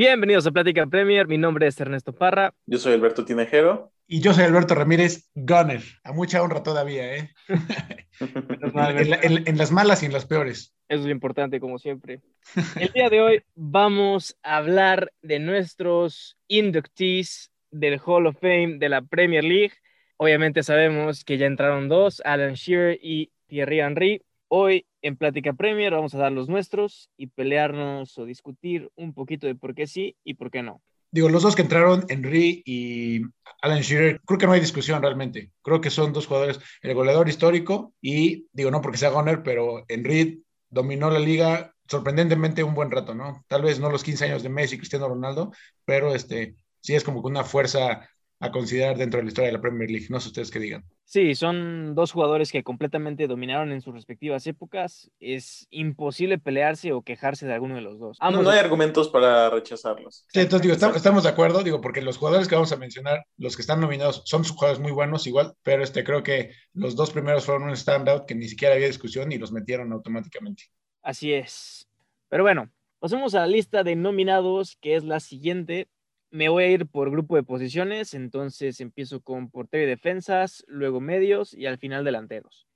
Bienvenidos a Plática Premier. Mi nombre es Ernesto Parra. Yo soy Alberto Tinejero. Y yo soy Alberto Ramírez Gunner. A mucha honra todavía, ¿eh? en, en, las malas y en las peores. Eso es lo importante, como siempre. El día de hoy vamos a hablar de nuestros inductees del Hall of Fame de la Premier League. Obviamente sabemos que ya entraron dos, Alan Shearer y Thierry Henry. Hoy en Plática Premier vamos a dar los nuestros y pelearnos o discutir un poquito de por qué sí y por qué no. Digo, los dos que entraron, Henry y Alan Shearer, creo que no hay discusión realmente. Creo que son dos jugadores, el goleador histórico y, digo, no porque sea Goner, pero Henry dominó la liga sorprendentemente un buen rato, ¿no? Tal vez no los 15 años de Messi, Cristiano Ronaldo, pero este, sí es como que una fuerza a considerar dentro de la historia de la Premier League. No sé ustedes qué digan. Sí, son dos jugadores que completamente dominaron en sus respectivas épocas. Es imposible pelearse o quejarse de alguno de los dos. no, hay argumentos para rechazarlos. Sí, entonces digo, estamos, de acuerdo, digo, porque los jugadores que vamos a mencionar, los que están nominados, son jugadores muy buenos igual, pero este creo que los dos primeros fueron un standout que ni siquiera había discusión y los metieron automáticamente. Así es. Pero bueno, pasemos a la lista de nominados, que es la siguiente me voy a ir por grupo de posiciones, entonces empiezo con portero y defensas, luego medios y al final delanteros.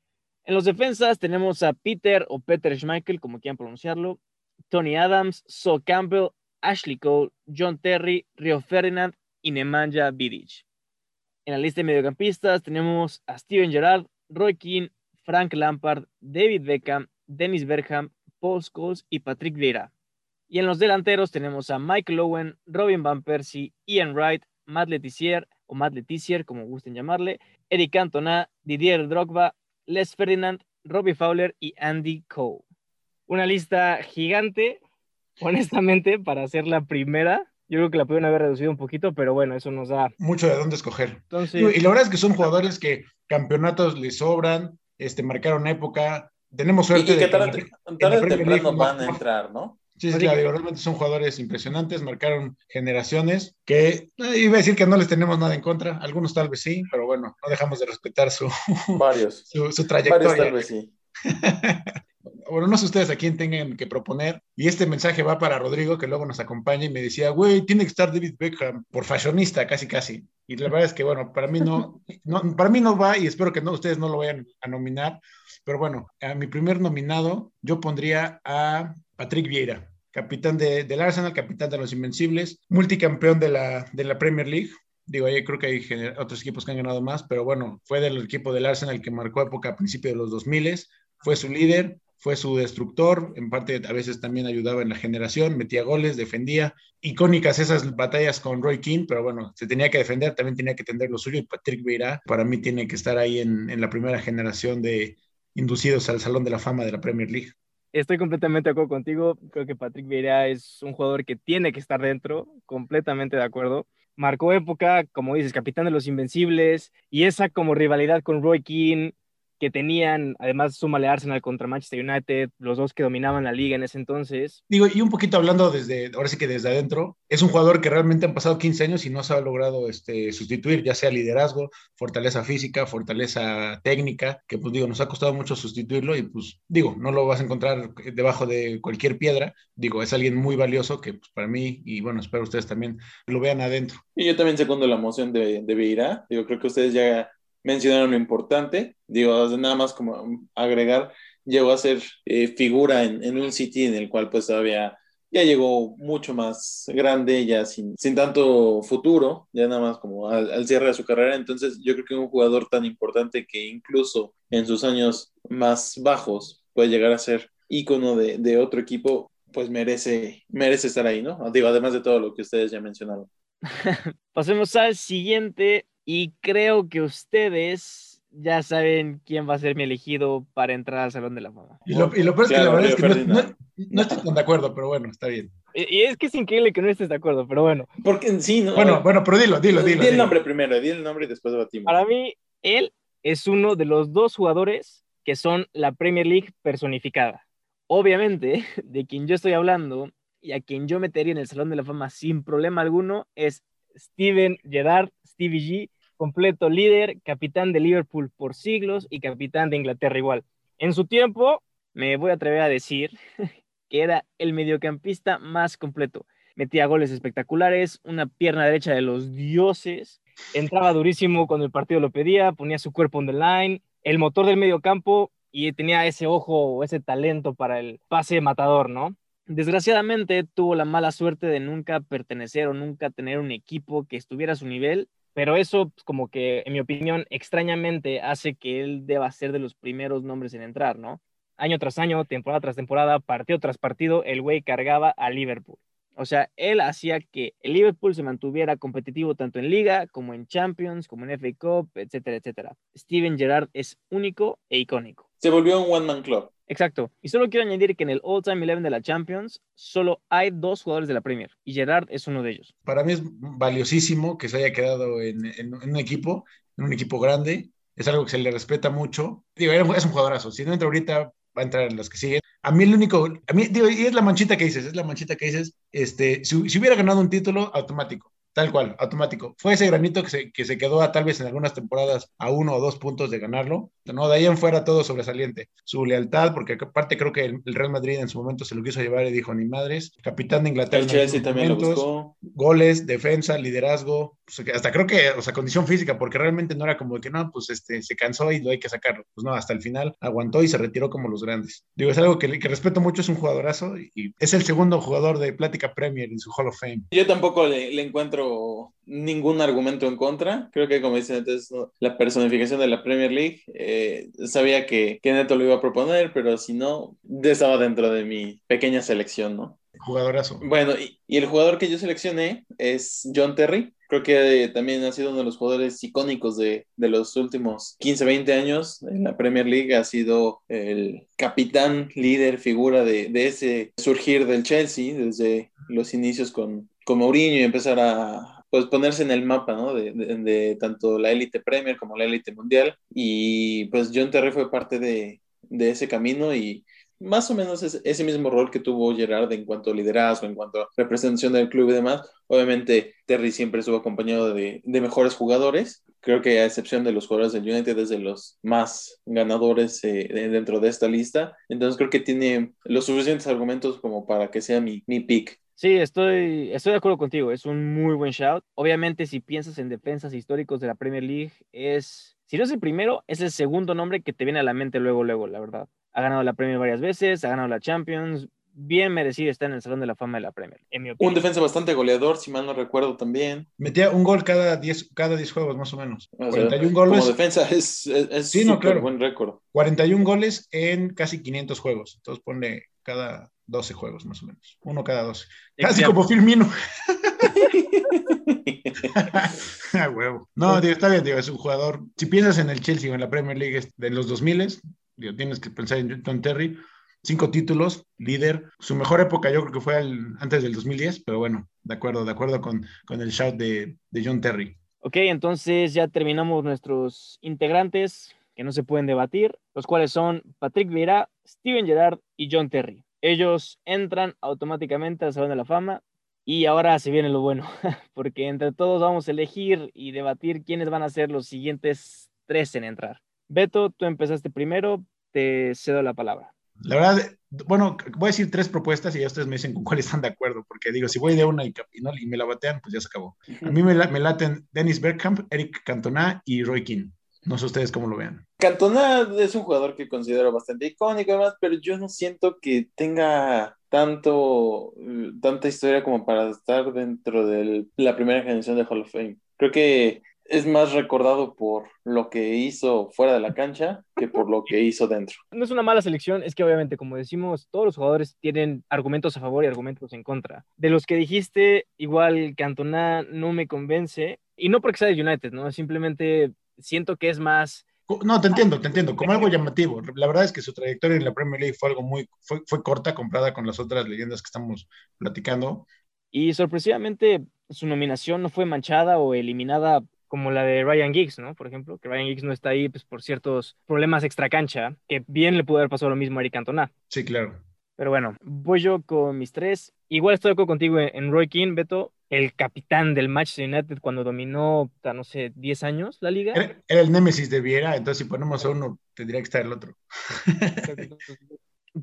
En los defensas tenemos a Peter o Peter Schmeichel, como quieran pronunciarlo, Tony Adams, So Campbell, Ashley Cole, John Terry, Rio Ferdinand y Nemanja Vidic. En la lista de mediocampistas tenemos a Steven Gerrard, Roy Keane, Frank Lampard, David Beckham, Dennis Bergham, Paul Scholes y Patrick Vieira. Y en los delanteros tenemos a Michael Owen, Robin Van Persie, Ian Wright, Matt Letizier, o Matt Letizier, como gusten llamarle, Eric Cantona, Didier Drogba, Les Ferdinand, Robbie Fowler y Andy Cole. Una lista gigante, honestamente, para ser la primera. Yo creo que la pueden haber reducido un poquito, pero bueno, eso nos da... Mucho de dónde escoger. Y la verdad es que son jugadores que campeonatos les sobran, este, marcaron época. Tenemos suerte y que de tarde, que van a entrar, ¿no? Sí, sí, claro, realmente son jugadores impresionantes, marcaron generaciones que eh, iba a decir que no les tenemos nada en contra, algunos tal vez sí, pero bueno, no dejamos de respetar su, Varios. su, trayectoria. Varios tal vez sí. bueno, no sé ustedes a quién tengan que proponer, y este mensaje va para Rodrigo, que luego nos acompaña y me decía, güey, tiene que estar David Beckham por fashionista, casi, casi. Y la verdad es que, bueno, para mí no, no, para mí no va y espero que no, ustedes no lo vayan a nominar, pero bueno, a mi primer nominado yo pondría a Patrick Vieira, capitán de, del Arsenal, capitán de los Invencibles, multicampeón de la, de la Premier League. Digo, ahí creo que hay otros equipos que han ganado más, pero bueno, fue del equipo del Arsenal que marcó época a principios de los 2000, fue su líder, fue su destructor, en parte a veces también ayudaba en la generación, metía goles, defendía. Icónicas esas batallas con Roy King, pero bueno, se tenía que defender, también tenía que tender lo suyo y Patrick Vieira para mí tiene que estar ahí en, en la primera generación de inducidos al Salón de la Fama de la Premier League. Estoy completamente de acuerdo contigo. Creo que Patrick Vieira es un jugador que tiene que estar dentro, completamente de acuerdo. Marcó época, como dices, capitán de los Invencibles, y esa como rivalidad con Roy Keane, que tenían, además súmale Arsenal contra Manchester United, los dos que dominaban la liga en ese entonces. Digo, y un poquito hablando desde, ahora sí que desde adentro, es un jugador que realmente han pasado 15 años y no se ha logrado este, sustituir, ya sea liderazgo, fortaleza física, fortaleza técnica, que pues digo, nos ha costado mucho sustituirlo y pues digo, no lo vas a encontrar debajo de cualquier piedra, digo, es alguien muy valioso que pues, para mí, y bueno, espero ustedes también lo vean adentro. Y yo también segundo la moción de, de Beira, digo, creo que ustedes ya mencionaron lo importante, digo, nada más como agregar, llegó a ser eh, figura en, un City en el cual pues todavía ya llegó mucho más grande, ya sin, sin tanto futuro, ya nada más como al, cierre de su carrera, entonces yo creo que un jugador tan importante que incluso en sus años más bajos puede llegar a ser ícono de, de otro equipo, pues merece, merece estar ahí, ¿no? Digo, además de todo lo que ustedes ya mencionaron. Pasemos al siguiente y creo que ustedes ya saben quién va a ser mi elegido para entrar al Salón de la Fama. Y lo, y lo peor es que la verdad es que no, estoy tan de acuerdo, pero bueno, está bien. Y, es que es increíble que no estés de acuerdo, pero bueno. Porque sí, ¿no? Bueno, bueno, pero dilo, dilo, dilo. Di el nombre primero, di el nombre y después debatimos. Para mí, él es uno de los dos jugadores que son la Premier League personificada. Obviamente, de quien yo estoy hablando y a quien yo metería en el Salón de la Fama sin problema alguno es Steven Gerrard, Stevie G, completo líder, capitán de Liverpool por siglos y capitán de Inglaterra igual. En su tiempo, me voy a atrever a decir que era el mediocampista más completo. metía goles espectaculares, una pierna derecha de los dioses, entraba durísimo cuando el partido lo pedía, ponía su cuerpo on the line, el motor del medio campo y tenía ese ojo o ese talento para el pase matador, ¿no? Desgraciadamente tuvo la mala suerte de nunca pertenecer o nunca tener un equipo que estuviera a su nivel, pero eso pues, como que, en mi opinión, extrañamente hace que él deba ser de los primeros nombres en entrar, ¿no? Año tras año, temporada tras temporada, partido tras partido, el güey cargaba a Liverpool. O sea, él hacía que el Liverpool se mantuviera competitivo tanto en Liga como en Champions, como en FA Cup, etcétera, etcétera. Steven Gerrard es único e icónico. Se volvió un one-man club. Exacto. Y solo quiero añadir que en el All-Time Eleven de la Champions solo hay dos jugadores de la Premier y Gerrard es uno de ellos. Para mí es valiosísimo que se haya quedado en, en- un equipo, en un equipo grande. Es algo que se le respeta mucho. Digo, es un jugadorazo. Si no entra ahorita, va a entrar en los que siguen. A mí el único, a mí, digo, y es la manchita que dices, es la manchita que dices, este, si hubiera ganado un título, automático. Tal cual, automático. Fue ese granito que se, que se quedó a, tal vez en algunas temporadas a uno o dos puntos de ganarlo. No, de ahí en fuera todo sobresaliente. Su lealtad, porque aparte creo que el, el Real Madrid en su momento se lo quiso llevar y dijo, ni madres. Capitán de Inglaterra. El Chelsea también lo buscó. Goles, defensa, liderazgo, pues, hasta creo que, o sea, condición física, porque realmente no era como que no, pues este, se cansó y lo hay que sacarlo. Pues no, hasta el final aguantó y se retiró como los grandes. Digo, es algo que, que respeto mucho, es un jugadorazo y, y es el segundo jugador de Plática Premier en su Hall of Fame. Yo tampoco le, le encuentro ningún argumento en contra. Creo que, como dicen antes, ¿no? la personificación de la Premier League, eh, sabía que, que Neto lo iba a proponer, pero si no, estaba dentro de mi pequeña selección, ¿no? Jugadorazo. Bueno, y, y el jugador que yo seleccioné es John Terry. Creo que eh, también ha sido uno de los jugadores icónicos de, de los últimos 15, 20 años en la Premier League. Ha sido el capitán, líder, figura de, de ese surgir del Chelsea desde los inicios con, con Mourinho y empezar a pues, ponerse en el mapa ¿no? de, de, tanto la élite Premier como la élite mundial. Y pues John Terry fue parte de, de ese camino y más o menos ese, ese, mismo rol que tuvo Gerard en cuanto a liderazgo, en cuanto a representación del club y demás. Obviamente, Terry siempre estuvo acompañado de, de, mejores jugadores. Creo que a excepción de los jugadores del United es de los más ganadores eh, dentro de esta lista. Entonces creo que tiene los suficientes argumentos como para que sea mi, mi pick. Sí, estoy, estoy de acuerdo contigo. Es un muy buen shout. Obviamente, si piensas en defensas históricos de la Premier League, es, si no es el primero, es el segundo nombre que te viene a la mente luego, luego, la verdad. Ha ganado la Premier varias veces, ha ganado la Champions. Bien merecido está en el Salón de la Fama de la Premier, en mi opinión. Un defensa bastante goleador, si mal no recuerdo también. Metía un gol cada 10 cada diez juegos, más o menos. O sea, 41 goles. Como defensa es, es, es sí, no, claro. buen récord. 41 goles en casi 500 juegos. Entonces pone cada 12 juegos, más o menos. Uno cada 12. Casi Exacto. como Firmino. ah, huevo. No, digo, está bien, digo, es un jugador. Si piensas en el Chelsea o en la Premier League de los 2000, digo, tienes que pensar en John Terry. Cinco títulos, líder. Su mejor época yo creo que fue el, antes del 2010, pero bueno, de acuerdo, de acuerdo con, con el shout de, de John Terry. Ok, entonces ya terminamos nuestros integrantes que no se pueden debatir, los cuales son Patrick Vieira, Steven Gerrard y John Terry. Ellos entran automáticamente al Salón de la Fama y ahora se viene lo bueno, porque entre todos vamos a elegir y debatir quiénes van a ser los siguientes tres en entrar. Beto, tú empezaste primero, te cedo la palabra. La verdad, bueno, voy a decir tres propuestas y ya ustedes me dicen con cuál están de acuerdo, porque digo, si voy de una y, no, y me la batean, pues ya se acabó. A mí me, la, laten Dennis Bergkamp, Eric Cantona y Roy King. No sé ustedes cómo lo vean. Cantona es un jugador que considero bastante icónico, además, pero yo no siento que tenga tanto, tanta historia como para estar dentro de la primera generación de Hall of Fame. Creo que es más recordado por lo que hizo fuera de la cancha que por lo que hizo dentro. No es una mala selección, es que obviamente, como decimos, todos los jugadores tienen argumentos a favor y argumentos en contra. De los que dijiste, igual Cantona no me convence, y no porque sea de United, ¿no? Simplemente siento que es más... No, te entiendo, te entiendo, como algo llamativo. La verdad es que su trayectoria en la Premier League fue algo muy, fue, fue corta comparada con las otras leyendas que estamos platicando. Y sorpresivamente su nominación no fue manchada o eliminada como la de Ryan Giggs, ¿no? Por ejemplo, que Ryan Giggs no está ahí pues, por ciertos problemas extracancha, que bien le pudo haber pasado lo mismo a Eric Cantona. Sí, claro. Pero bueno, voy yo con mis tres. Igual estoy de acuerdo contigo en Roy King, Beto, el capitán del Manchester United cuando dominó, no sé, 10 años la liga. Era, era el némesis de Viera, entonces si ponemos a uno, tendría que estar el otro.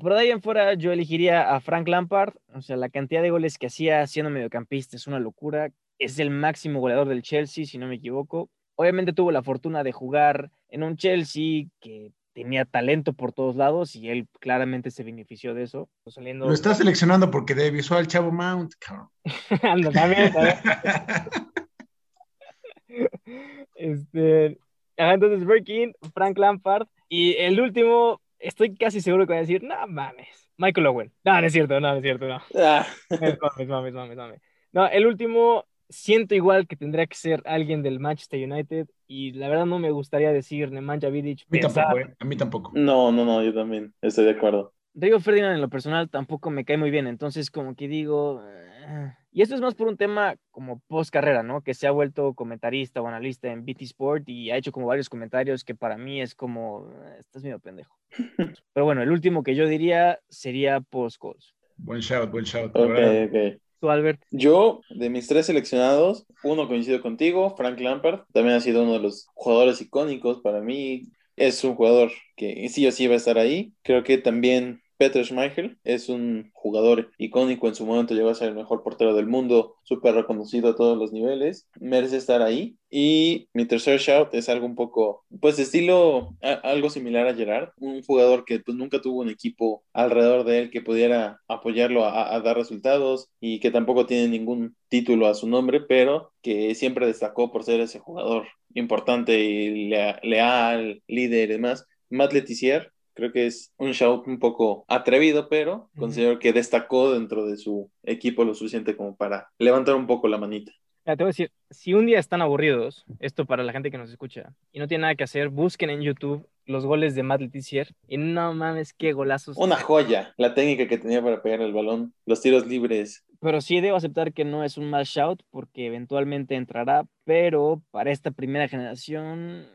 Por ahí en fuera yo elegiría a Frank Lampard, o sea, la cantidad de goles que hacía siendo mediocampista es una locura. Es el máximo goleador del Chelsea, si no me equivoco. Obviamente tuvo la fortuna de jugar en un Chelsea que tenía talento por todos lados y él claramente se benefició de eso. Saliendo... Lo está seleccionando porque de visual Chavo Mount, cabrón. también, este, entonces Berkin, Frank Lampard y el último, estoy casi seguro que voy a decir, no mames, Michael Owen. No, no es cierto, no, no es cierto, no. Ah. mames, mames, mames, mames. No, el último siento igual que tendría que ser alguien del Manchester United y la verdad no me gustaría decir Nemanja Vidic. A mí tampoco, ¿eh? a mí tampoco. No, no, no, yo también estoy de acuerdo. Río Ferdinand en lo personal tampoco me cae muy bien, entonces como que digo... Ah". Y esto es más por un tema como post carrera, ¿no? Que se ha vuelto comentarista o analista en BT Sport y ha hecho como varios comentarios que para mí es como, ah, estás medio pendejo. Pero bueno, el último que yo diría sería post calls. Buen shout, buen shout. Ok, Albert? Yo, de mis tres seleccionados, uno coincido contigo, Frank Lampard, también ha sido uno de los jugadores icónicos para mí. Es un jugador que sí o sí va a estar ahí. Creo que también Peter Schmeichel es un jugador icónico en su momento, llegó a ser el mejor portero del mundo, súper reconocido a todos los niveles, merece estar ahí. Y mi tercer shout es algo un poco, pues estilo, algo similar a Gerard, un jugador que pues nunca tuvo un equipo alrededor de él que pudiera apoyarlo a, dar resultados y que tampoco tiene ningún título a su nombre, pero que siempre destacó por ser ese jugador importante y leal, líder y demás. Matt Letizier, Creo que es un shout un poco atrevido, pero considero que destacó dentro de su equipo lo suficiente como para levantar un poco la manita. te voy a decir, si un día están aburridos, esto para la gente que nos escucha, y no tiene nada que hacer, busquen en YouTube los goles de Matt Letizier y no mames, qué golazos. Una joya, la técnica que tenía para pegar el balón, los tiros libres. Pero sí debo aceptar que no es un mal shout porque eventualmente entrará, pero para esta primera generación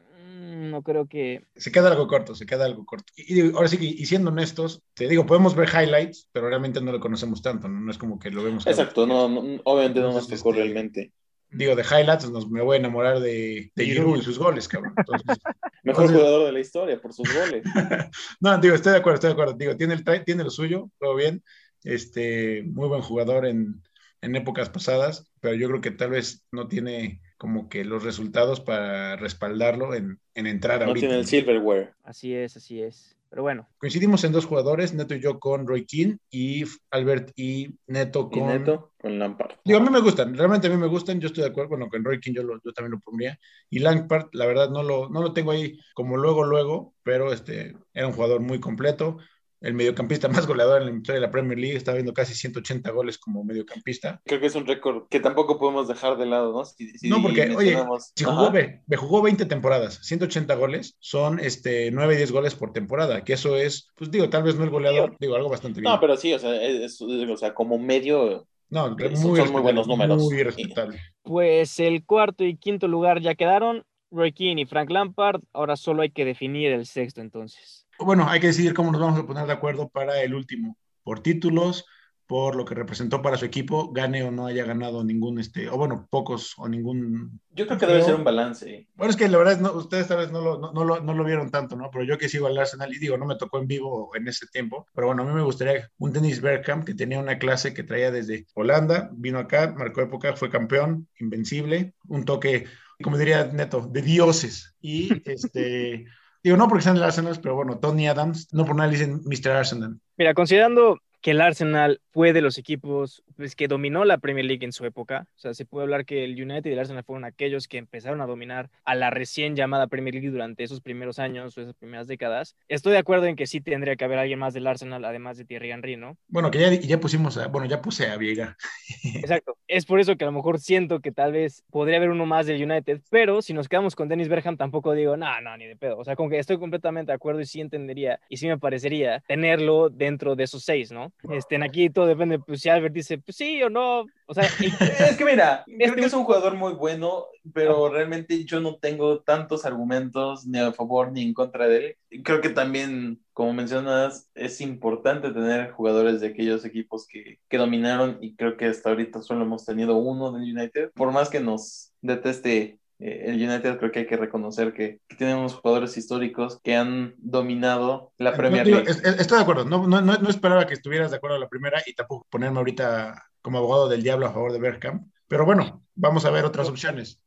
no creo que... Se queda algo corto, se queda algo corto. Y, ahora sí, y siendo honestos, te digo, podemos ver highlights, pero realmente no lo conocemos tanto, no, es como que lo vemos. Exacto, no, obviamente no nos tocó este, realmente. Digo, de highlights nos, me voy a enamorar de, de Giroud y sus goles, cabrón. Mejor jugador de la historia por sus goles. no, digo, estoy de acuerdo, estoy de acuerdo. Digo, tiene, el, tiene lo suyo, todo bien. Este, muy buen jugador en, en épocas pasadas, pero yo creo que tal vez no tiene como que los resultados para respaldarlo en, en entrar a No tiene el silverware. Así es, así es. Pero bueno. Coincidimos en dos jugadores, Neto y yo con Roy King y Albert y Neto con... Neto con Lampard. Digo, a mí me gustan, realmente a mí me gustan, yo estoy de acuerdo, bueno, con Roy King yo, yo también lo pondría. Y Lampard, la verdad, no lo, no lo tengo ahí como luego, luego, pero este, era un jugador muy completo, el mediocampista más goleador en la historia de la Premier League, está viendo casi 180 goles como mediocampista. Creo que es un récord que tampoco podemos dejar de lado, ¿no? no, porque, oye, si jugó, me jugó 20 temporadas, 180 goles, son este, 9 y 10 goles por temporada, que eso es, pues digo, tal vez no el goleador, digo, algo bastante bien. No, pero sí, o sea, es, o sea como medio... No, muy son muy buenos números. Muy respetable. Pues el cuarto y quinto lugar ya quedaron, Roy Keane y Frank Lampard, ahora solo hay que definir el sexto entonces bueno, hay que decidir cómo nos vamos a poner de acuerdo para el último, por títulos, por lo que representó para su equipo, gane o no haya ganado ningún, este, o bueno, pocos o ningún. Yo creo que debe ser un balance. Bueno, es que la verdad, no, ustedes tal vez no lo, no, lo, no lo vieron tanto, ¿no? Pero yo que sigo al Arsenal y digo, no me tocó en vivo en ese tiempo, pero bueno, a mí me gustaría un Dennis Bergkamp que tenía una clase que traía desde Holanda, vino acá, marcó época, fue campeón, invencible, un toque, como diría Neto, de dioses. Y este. Digo, no porque sean el Arsenal, pero bueno, Tony Adams, no por nada le dicen Mr. Arsenal. Mira, considerando que el Arsenal fue de los equipos pues, que dominó la Premier League en su época. O sea, se puede hablar que el United y el Arsenal fueron aquellos que empezaron a dominar a la recién llamada Premier League durante esos primeros años o esas primeras décadas. Estoy de acuerdo en que sí tendría que haber alguien más del Arsenal, además de Thierry Henry, ¿no? Bueno, que ya, ya pusimos, a, bueno, ya puse a Viega. Exacto. Es por eso que a lo mejor siento que tal vez podría haber uno más del United, pero si nos quedamos con Dennis Berghamp, tampoco digo, no, no, ni de pedo. O sea, como que estoy completamente de acuerdo y sí entendería y sí me parecería tenerlo dentro de esos seis, ¿no? Estén aquí todo depende, pues si Albert dice, pues sí o no, o sea... es que mira, creo este que es un jugador muy bueno, pero realmente yo no tengo tantos argumentos ni a favor ni en contra de él. Creo que también, como mencionas, es importante tener jugadores de aquellos equipos que, que dominaron y creo que hasta ahorita solo hemos tenido uno del United. Por más que nos deteste eh, el United creo que hay que reconocer que, que tienen unos jugadores históricos que han dominado la Premier No, digo, League. es- es- estoy de acuerdo, no, no, no, no esperaba que estuvieras de acuerdo a la primera y tampoco ponerme ahorita como abogado del diablo a favor de Bergkamp, pero bueno, vamos a ver otras opciones.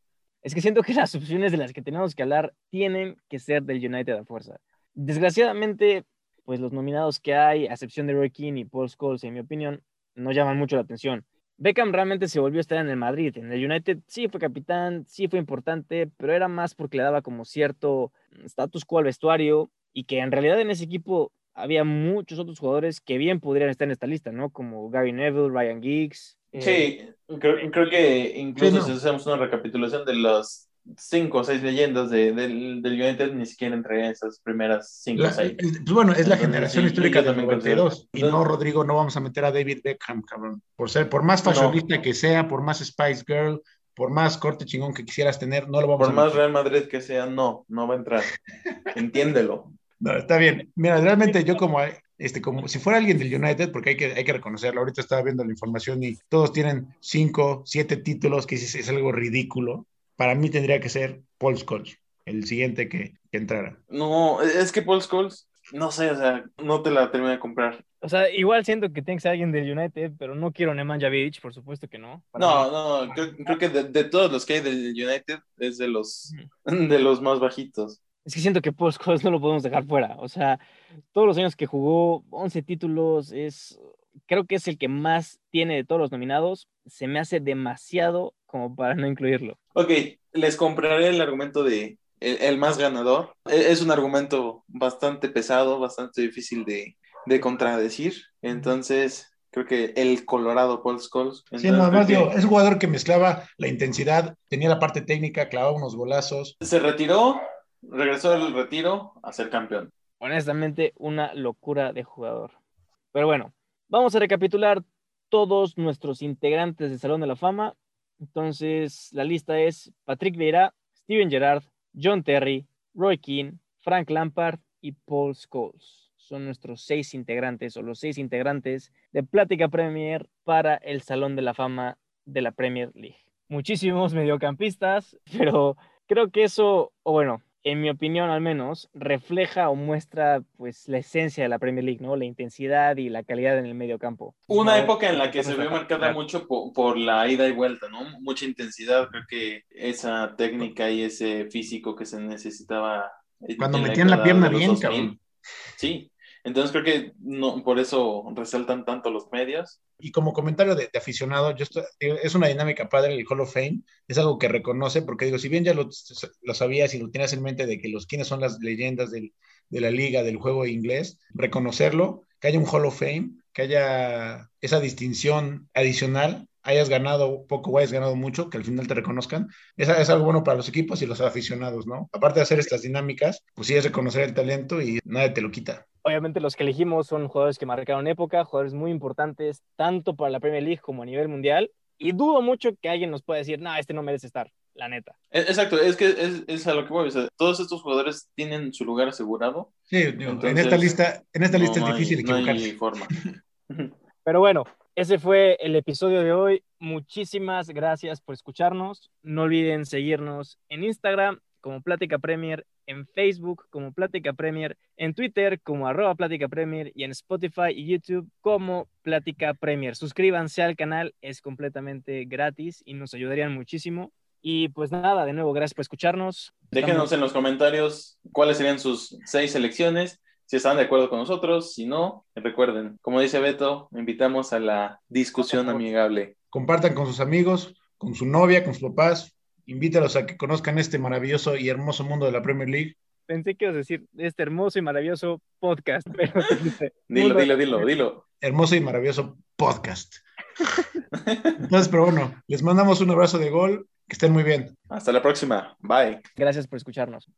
Es que siento que las opciones de las que tenemos que hablar tienen que ser del United a fuerza. Desgraciadamente, pues los nominados que hay, a excepción de Roy Keane y Paul Scholes, en mi opinión, no llaman mucho la atención. Beckham realmente se volvió a estar en el Madrid. En el United sí fue capitán, sí fue importante, pero era más porque le daba como cierto mm, status quo al vestuario y que en realidad en ese equipo había muchos otros jugadores que bien podrían estar en esta lista, ¿no? Como Gary Neville, Ryan Giggs. eh, Sí, creo, creo que incluso Sí, no. si hacemos una recapitulación de las cinco o seis leyendas de- del, del United, ni siquiera entraría en esas primeras cinco o seis. el- pues bueno, es la Entonces, generación sí, histórica del también 92. considero. Y no, Rodrigo, no vamos a meter a David Beckham, cabrón. Por ser, por más No. fashionista que sea, por más Spice Girl, por más corte chingón que quisieras tener, no lo vamos Por a más meter. Real Madrid que sea, no, no va a entrar. Entiéndelo. No, está bien. Mira, realmente yo como, este, como si fuera alguien del United, porque hay que, hay que reconocerlo, ahorita estaba viendo la información y todos tienen cinco, siete títulos, que es, es algo ridículo. Para mí tendría que ser Paul Scholes, el siguiente que, que entrara. No, es que Paul Scholes, no sé, o sea, no te la terminé de comprar. O sea, igual siento que tiene que ser alguien del United, pero no quiero Nemanja Vidic, por supuesto que no. Mí. No, no, creo, creo que de, de todos los que hay del United es de los, de los más bajitos. Es que siento que Paul Scholes no lo podemos dejar fuera. O sea, todos los años que jugó, 11 títulos, es, creo que es el que más tiene de todos los nominados. Se me hace demasiado como para no incluirlo. Ok, les compraré el argumento de el, el más ganador. E- Es un argumento bastante pesado, bastante difícil de, de contradecir. Entonces, creo que el Colorado Paul Scholes. Sí, además creo digo, es un jugador que mezclaba la intensidad, tenía la parte técnica, clavaba unos golazos. Se retiró, regresó del retiro a ser campeón. Honestamente, una locura de jugador. Pero bueno, vamos a recapitular todos nuestros integrantes del Salón de la Fama. Entonces, la lista es Patrick Vieira, Steven Gerrard, John Terry, Roy Keane, Frank Lampard y Paul Scholes. Son nuestros seis integrantes o los seis integrantes de Plática Premier para el Salón de la Fama de la Premier League. Muchísimos mediocampistas, pero creo que eso, o bueno, en mi opinión al menos, refleja o muestra pues la esencia de la Premier League, ¿no? La intensidad y la calidad en el medio campo. Una No, época en la que se vio marcada claro. mucho po- por, la ida y vuelta, ¿no? Mucha intensidad, creo que esa técnica y ese físico que se necesitaba. en- Cuando metían la pierna bien, 2000. cabrón. Sí, entonces creo que no, por eso resaltan tanto los medios. Y como comentario de, aficionado, yo estoy- es una dinámica padre el Hall of Fame, es algo que reconoce, porque digo, si bien ya lo, sabías y lo tenías en mente de que los quiénes son las leyendas del- de la liga, del juego inglés, reconocerlo, que haya un Hall of Fame, que haya esa distinción adicional, hayas ganado poco o hayas ganado mucho, que al final te reconozcan, es, es algo bueno para los equipos y los aficionados, ¿no? Aparte de hacer estas dinámicas, pues sí es reconocer el talento y nadie te lo quita. Obviamente los que elegimos son jugadores que marcaron época, jugadores muy importantes, tanto para la Premier League como a nivel mundial. Y dudo mucho que alguien nos pueda decir, no, este no merece estar, la neta. E- Exacto, es que es, es a lo que voy. o sea, todos estos jugadores tienen su lugar asegurado. Sí, digo, en esta lista, en esta lista No es hay- difícil no hay equivocarse. forma. Pero bueno, ese fue el episodio de hoy. Muchísimas gracias por escucharnos. No olviden seguirnos en Instagram como Plática Premier, en Facebook como Plática Premier, en Twitter como arroba Plática Premier y en Spotify y YouTube como Plática Premier. Suscríbanse al canal, es completamente gratis y nos ayudarían muchísimo. Y pues nada, de nuevo, gracias por escucharnos. Déjenos Estamos- en los comentarios cuáles serían sus seis selecciones, si están de acuerdo con nosotros, si no, recuerden, como dice Beto, invitamos a la discusión amigable. compartan con sus amigos, con su novia, con sus papás, invítalos a que conozcan este maravilloso y hermoso mundo de la Premier League. Pensé que ibas a decir este hermoso y maravilloso podcast, pero Dilo, dilo, dilo, dilo. Hermoso y maravilloso podcast. Entonces, pero bueno, les mandamos un abrazo de gol, que estén muy bien. Hasta la próxima. Bye. Gracias por escucharnos.